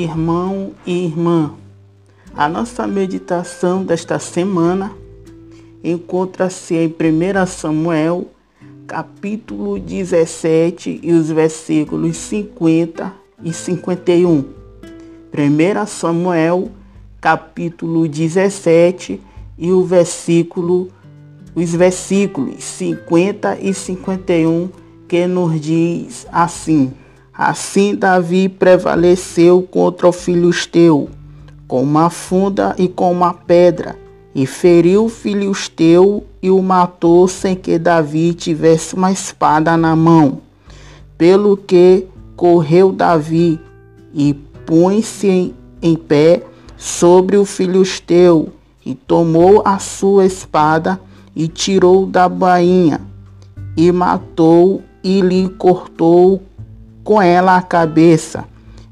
irmão e irmã. A nossa meditação desta semana encontra-se em 1 Samuel, capítulo 17 e os versículos 50 e 51. 1 Samuel, capítulo 17 e o versículo os versículos 50 e 51 que nos diz assim: Assim Davi prevaleceu contra o filisteu, com uma funda e com uma pedra, e feriu o filisteu e o matou sem que Davi tivesse uma espada na mão. Pelo que correu Davi e põe-se em, em pé sobre o filisteu, e tomou a sua espada e tirou da bainha, e matou e lhe cortou com ela a cabeça.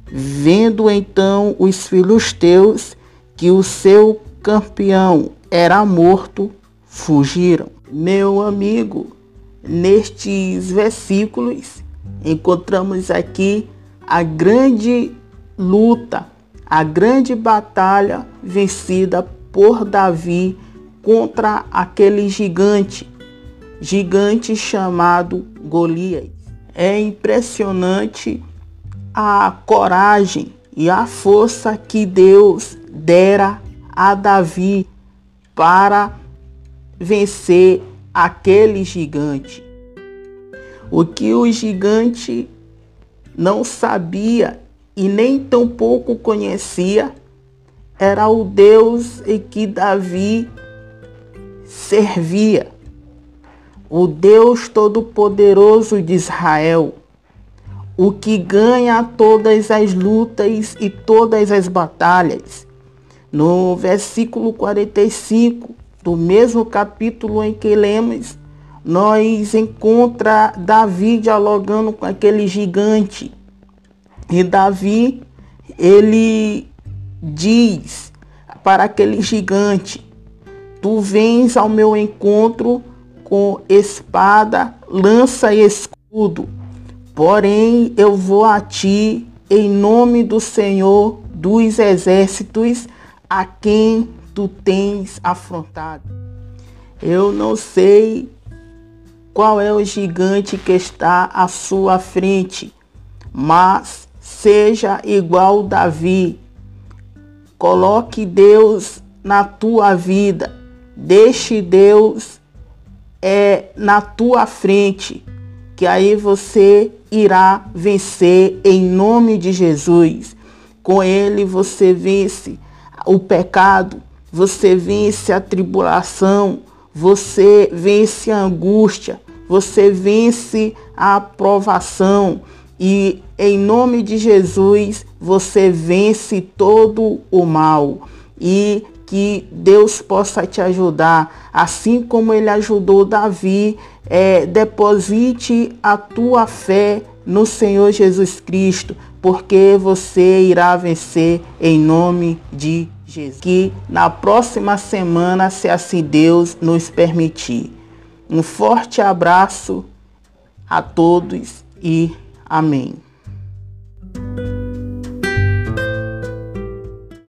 Vendo então os filisteus que o seu campeão era morto, fugiram. Meu amigo, nestes versículos encontramos aqui a grande luta, a grande batalha vencida por Davi contra aquele gigante, gigante chamado Golias. É impressionante a coragem e a força que Deus dera a Davi para vencer aquele gigante. O que o gigante não sabia e nem tampouco conhecia era o Deus em que Davi servia o Deus Todo-Poderoso de Israel, o que ganha todas as lutas e todas as batalhas. No versículo 45 do mesmo capítulo em que lemos, nós encontra Davi dialogando com aquele gigante. E Davi, ele diz para aquele gigante: Tu vens ao meu encontro com espada, lança e escudo. Porém, eu vou a ti em nome do Senhor dos exércitos, a quem tu tens afrontado. Eu não sei qual é o gigante que está à sua frente, mas seja igual Davi. Coloque Deus na tua vida. Deixe Deus é na tua frente, que aí você irá vencer em nome de Jesus. Com ele você vence o pecado, você vence a tribulação, você vence a angústia, você vence a aprovação e em nome de Jesus você vence todo o mal. E que Deus possa te ajudar, assim como ele ajudou Davi. É, deposite a tua fé no Senhor Jesus Cristo, porque você irá vencer em nome de Jesus. Que na próxima semana, se assim Deus nos permitir. Um forte abraço a todos e amém.